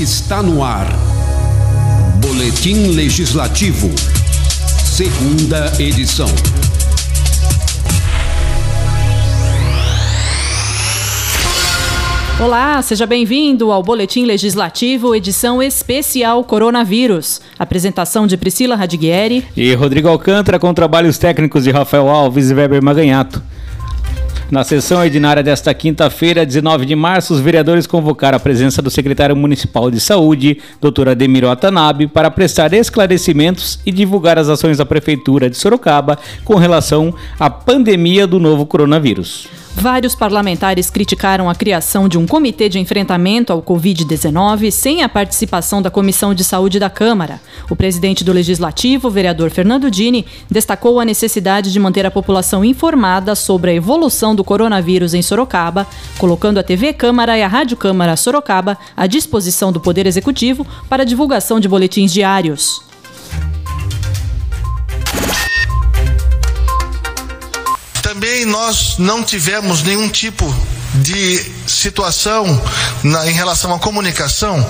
Está no ar. Boletim Legislativo. Segunda edição. Olá, seja bem-vindo ao Boletim Legislativo, edição especial Coronavírus. Apresentação de Priscila Radiguieri e Rodrigo Alcântara com trabalhos técnicos de Rafael Alves e Weber Maganhato. Na sessão ordinária desta quinta-feira, 19 de março, os vereadores convocaram a presença do secretário municipal de saúde, Dr. Ademir Watanabe, para prestar esclarecimentos e divulgar as ações da prefeitura de Sorocaba com relação à pandemia do novo coronavírus. Vários parlamentares criticaram a criação de um comitê de enfrentamento ao Covid-19 sem a participação da Comissão de Saúde da Câmara. O presidente do Legislativo, vereador Fernando Dini, destacou a necessidade de manter a população informada sobre a evolução do coronavírus em Sorocaba, colocando a TV Câmara e a Rádio Câmara Sorocaba à disposição do Poder Executivo para divulgação de boletins diários. Também nós não tivemos nenhum tipo de situação na, em relação à comunicação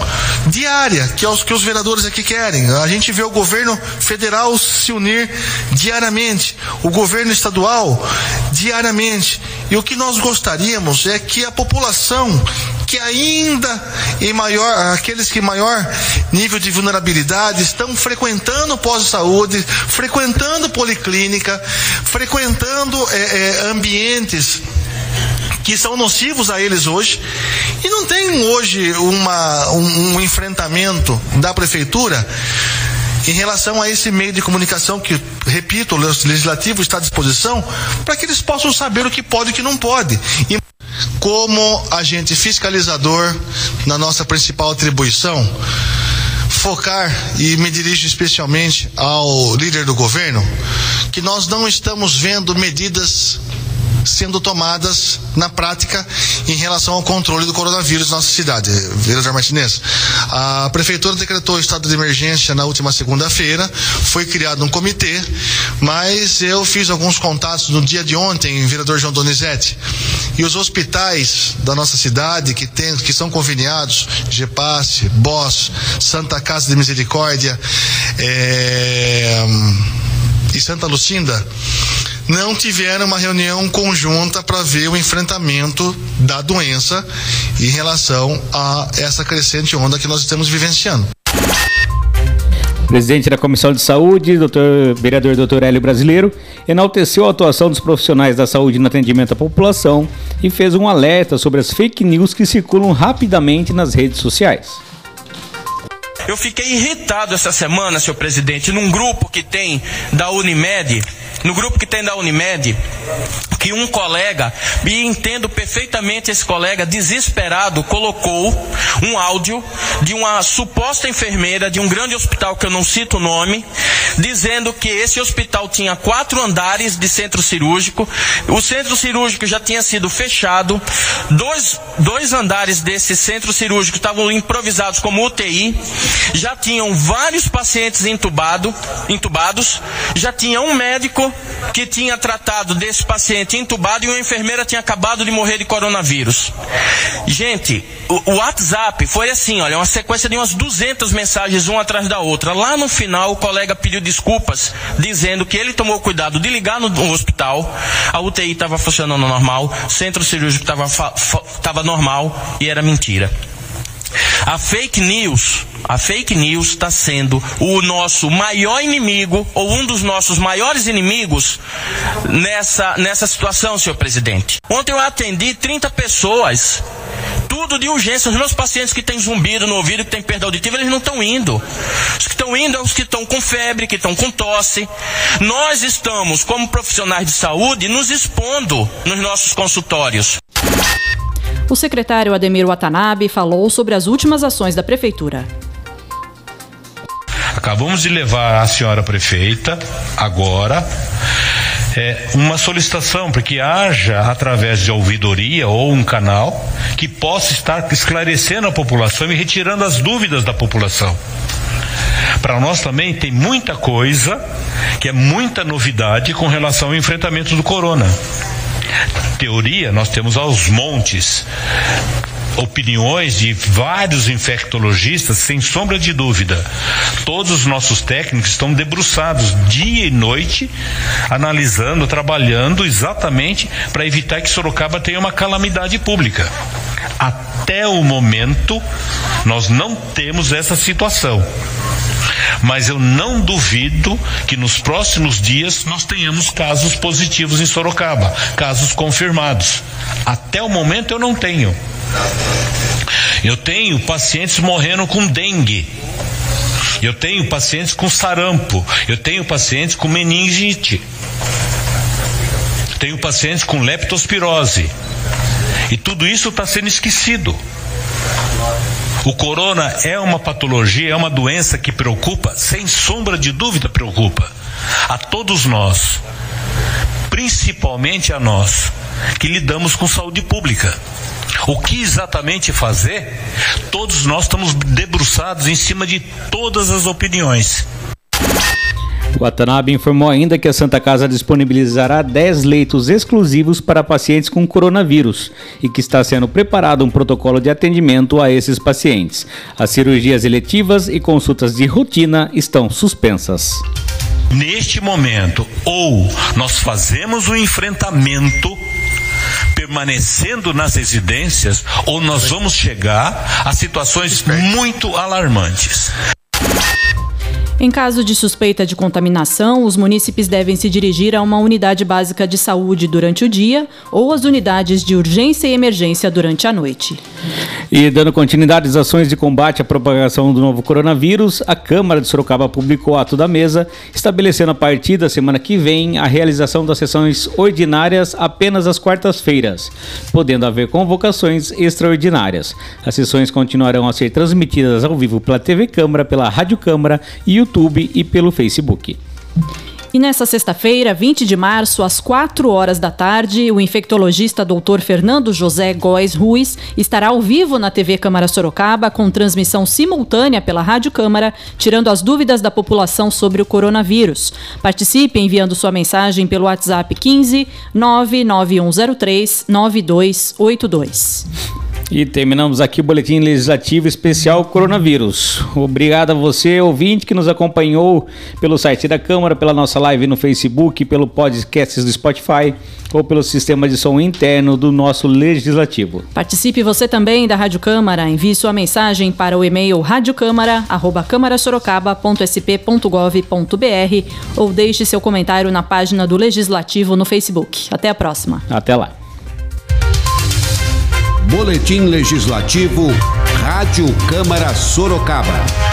diária, que é os que os vereadores aqui querem. A gente vê o governo federal se unir diariamente, o governo estadual diariamente. E o que nós gostaríamos é que a população que ainda em maior, aqueles que maior nível de vulnerabilidade estão frequentando pós-saúde, frequentando policlínica, frequentando é, é, ambientes que são nocivos a eles hoje. E não tem hoje uma, um, um enfrentamento da prefeitura em relação a esse meio de comunicação que, repito, o legislativo está à disposição para que eles possam saber o que pode e o que não pode. E como agente fiscalizador na nossa principal atribuição, focar e me dirijo especialmente ao líder do governo, que nós não estamos vendo medidas sendo tomadas na prática em relação ao controle do coronavírus na nossa cidade. Vereador Martinez, a prefeitura decretou estado de emergência na última segunda-feira, foi criado um comitê, mas eu fiz alguns contatos no dia de ontem, vereador João Donizete, e os hospitais da nossa cidade que tem, que são conveniados, GEPAS, BOS, Santa Casa de Misericórdia é, e Santa Lucinda, não tiveram uma reunião conjunta para ver o enfrentamento da doença em relação a essa crescente onda que nós estamos vivenciando. Presidente da Comissão de Saúde, doutor, vereador Dr. Hélio Brasileiro, enalteceu a atuação dos profissionais da saúde no atendimento à população e fez um alerta sobre as fake news que circulam rapidamente nas redes sociais. Eu fiquei irritado essa semana, senhor presidente, num grupo que tem da Unimed, no grupo que tem da Unimed, que um colega, e entendo perfeitamente esse colega, desesperado, colocou um áudio de uma suposta enfermeira de um grande hospital que eu não cito o nome, dizendo que esse hospital tinha quatro andares de centro cirúrgico, o centro cirúrgico já tinha sido fechado, dois, dois andares desse centro cirúrgico estavam improvisados como UTI, já tinham vários pacientes entubado, entubados, já tinha um médico que tinha tratado desse paciente entubado e uma enfermeira tinha acabado de morrer de coronavírus. Gente, o, o WhatsApp foi assim, olha, uma sequência de umas 200 mensagens uma atrás da outra. Lá no final, o colega pediu desculpas, dizendo que ele tomou cuidado de ligar no, no hospital, a UTI estava funcionando normal, o centro cirúrgico estava normal e era mentira. A fake news, a fake news está sendo o nosso maior inimigo ou um dos nossos maiores inimigos nessa, nessa situação, senhor presidente. Ontem eu atendi 30 pessoas tudo de urgência. Os meus pacientes que têm zumbido no ouvido, que têm perda auditiva, eles não estão indo. Os que estão indo são os que estão com febre, que estão com tosse. Nós estamos, como profissionais de saúde, nos expondo nos nossos consultórios. O secretário Ademir Watanabe falou sobre as últimas ações da prefeitura. Acabamos de levar a senhora prefeita, agora, é, uma solicitação para que haja, através de ouvidoria ou um canal, que possa estar esclarecendo a população e retirando as dúvidas da população. Para nós também tem muita coisa, que é muita novidade com relação ao enfrentamento do corona teoria nós temos aos montes opiniões de vários infectologistas, sem sombra de dúvida. Todos os nossos técnicos estão debruçados dia e noite, analisando, trabalhando exatamente para evitar que Sorocaba tenha uma calamidade pública. Até o momento, nós não temos essa situação. Mas eu não duvido que nos próximos dias nós tenhamos casos positivos em Sorocaba, casos confirmados. Até o momento eu não tenho. Eu tenho pacientes morrendo com dengue. Eu tenho pacientes com sarampo. Eu tenho pacientes com meningite. Tenho pacientes com leptospirose. E tudo isso está sendo esquecido. O corona é uma patologia, é uma doença que preocupa, sem sombra de dúvida preocupa, a todos nós, principalmente a nós, que lidamos com saúde pública. O que exatamente fazer? Todos nós estamos debruçados em cima de todas as opiniões. Watanabe informou ainda que a Santa Casa disponibilizará 10 leitos exclusivos para pacientes com coronavírus e que está sendo preparado um protocolo de atendimento a esses pacientes. As cirurgias eletivas e consultas de rotina estão suspensas. Neste momento, ou nós fazemos o enfrentamento permanecendo nas residências, ou nós vamos chegar a situações muito alarmantes. Em caso de suspeita de contaminação, os munícipes devem se dirigir a uma unidade básica de saúde durante o dia ou às unidades de urgência e emergência durante a noite. E dando continuidade às ações de combate à propagação do novo coronavírus, a Câmara de Sorocaba publicou o ato da mesa, estabelecendo a partir da semana que vem a realização das sessões ordinárias apenas às quartas-feiras, podendo haver convocações extraordinárias. As sessões continuarão a ser transmitidas ao vivo pela TV Câmara, pela Rádio Câmara e YouTube YouTube e pelo Facebook. E nessa sexta-feira, 20 de março, às 4 horas da tarde, o infectologista Dr. Fernando José Góes Ruiz estará ao vivo na TV Câmara Sorocaba com transmissão simultânea pela Rádio Câmara, tirando as dúvidas da população sobre o coronavírus. Participe enviando sua mensagem pelo WhatsApp 15 99103 9282. E terminamos aqui o Boletim Legislativo Especial Coronavírus. Obrigado a você, ouvinte, que nos acompanhou pelo site da Câmara, pela nossa live no Facebook, pelo podcast do Spotify ou pelo sistema de som interno do nosso Legislativo. Participe você também da Rádio Câmara. Envie sua mensagem para o e-mail radiocâmara.câmarasorocaba.sp.gov.br ou deixe seu comentário na página do Legislativo no Facebook. Até a próxima. Até lá. Boletim Legislativo, Rádio Câmara Sorocaba.